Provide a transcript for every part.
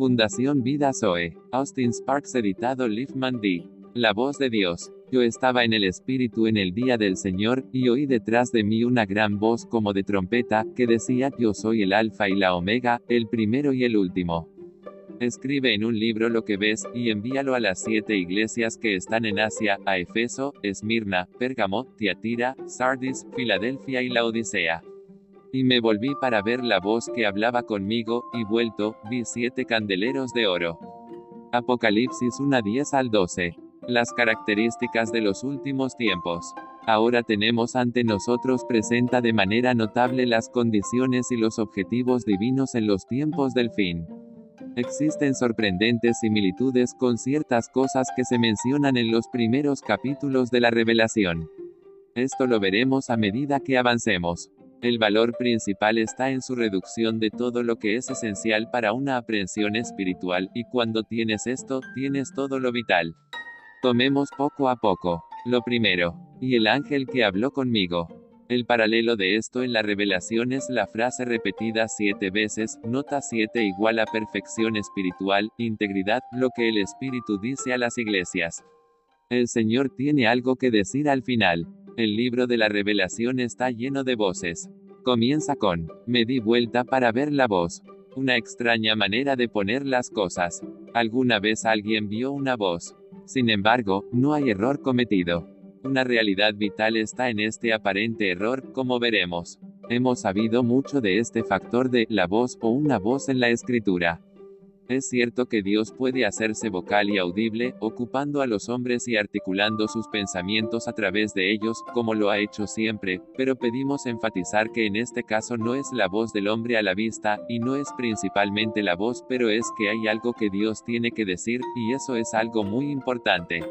Fundación Vida Zoe. Austin Sparks editado Liefman D. La voz de Dios. Yo estaba en el Espíritu en el día del Señor, y oí detrás de mí una gran voz como de trompeta, que decía, Yo soy el Alfa y la Omega, el primero y el último. Escribe en un libro lo que ves, y envíalo a las siete iglesias que están en Asia, a Efeso, Esmirna, Pérgamo, Tiatira, Sardis, Filadelfia y la Odisea. Y me volví para ver la voz que hablaba conmigo, y vuelto, vi siete candeleros de oro. Apocalipsis 1 10 al 12. Las características de los últimos tiempos. Ahora tenemos ante nosotros presenta de manera notable las condiciones y los objetivos divinos en los tiempos del fin. Existen sorprendentes similitudes con ciertas cosas que se mencionan en los primeros capítulos de la revelación. Esto lo veremos a medida que avancemos. El valor principal está en su reducción de todo lo que es esencial para una aprehensión espiritual, y cuando tienes esto, tienes todo lo vital. Tomemos poco a poco. Lo primero. Y el ángel que habló conmigo. El paralelo de esto en la revelación es la frase repetida siete veces, nota 7 igual a perfección espiritual, integridad, lo que el Espíritu dice a las iglesias. El Señor tiene algo que decir al final. El libro de la revelación está lleno de voces. Comienza con, me di vuelta para ver la voz. Una extraña manera de poner las cosas. Alguna vez alguien vio una voz. Sin embargo, no hay error cometido. Una realidad vital está en este aparente error, como veremos. Hemos sabido mucho de este factor de la voz o una voz en la escritura. Es cierto que Dios puede hacerse vocal y audible, ocupando a los hombres y articulando sus pensamientos a través de ellos, como lo ha hecho siempre, pero pedimos enfatizar que en este caso no es la voz del hombre a la vista, y no es principalmente la voz, pero es que hay algo que Dios tiene que decir, y eso es algo muy importante.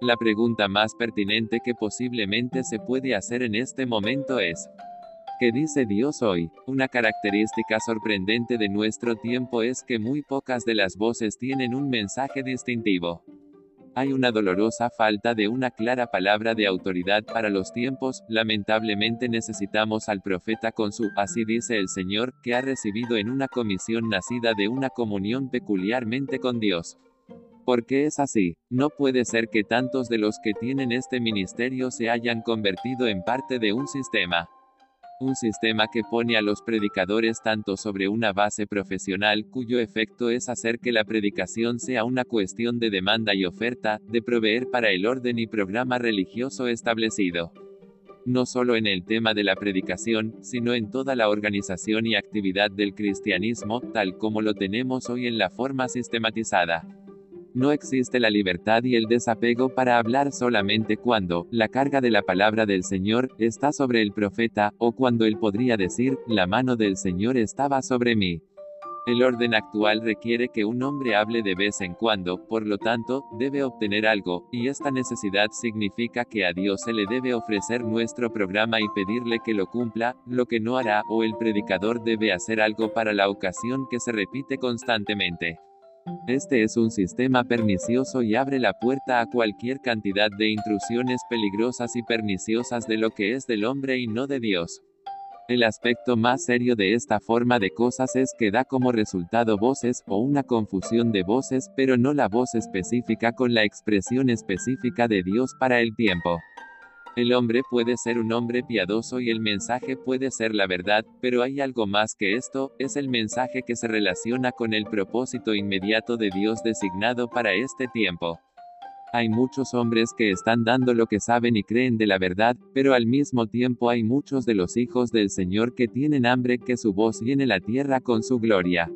La pregunta más pertinente que posiblemente se puede hacer en este momento es, ¿qué dice Dios hoy? Una característica sorprendente de nuestro tiempo es que muy pocas de las voces tienen un mensaje distintivo. Hay una dolorosa falta de una clara palabra de autoridad para los tiempos, lamentablemente necesitamos al profeta con su, así dice el Señor, que ha recibido en una comisión nacida de una comunión peculiarmente con Dios. Porque es así, no puede ser que tantos de los que tienen este ministerio se hayan convertido en parte de un sistema. Un sistema que pone a los predicadores tanto sobre una base profesional cuyo efecto es hacer que la predicación sea una cuestión de demanda y oferta, de proveer para el orden y programa religioso establecido. No solo en el tema de la predicación, sino en toda la organización y actividad del cristianismo, tal como lo tenemos hoy en la forma sistematizada. No existe la libertad y el desapego para hablar solamente cuando, la carga de la palabra del Señor, está sobre el profeta, o cuando él podría decir, la mano del Señor estaba sobre mí. El orden actual requiere que un hombre hable de vez en cuando, por lo tanto, debe obtener algo, y esta necesidad significa que a Dios se le debe ofrecer nuestro programa y pedirle que lo cumpla, lo que no hará, o el predicador debe hacer algo para la ocasión que se repite constantemente. Este es un sistema pernicioso y abre la puerta a cualquier cantidad de intrusiones peligrosas y perniciosas de lo que es del hombre y no de Dios. El aspecto más serio de esta forma de cosas es que da como resultado voces, o una confusión de voces, pero no la voz específica con la expresión específica de Dios para el tiempo. El hombre puede ser un hombre piadoso y el mensaje puede ser la verdad, pero hay algo más que esto, es el mensaje que se relaciona con el propósito inmediato de Dios designado para este tiempo. Hay muchos hombres que están dando lo que saben y creen de la verdad, pero al mismo tiempo hay muchos de los hijos del Señor que tienen hambre que su voz llene la tierra con su gloria.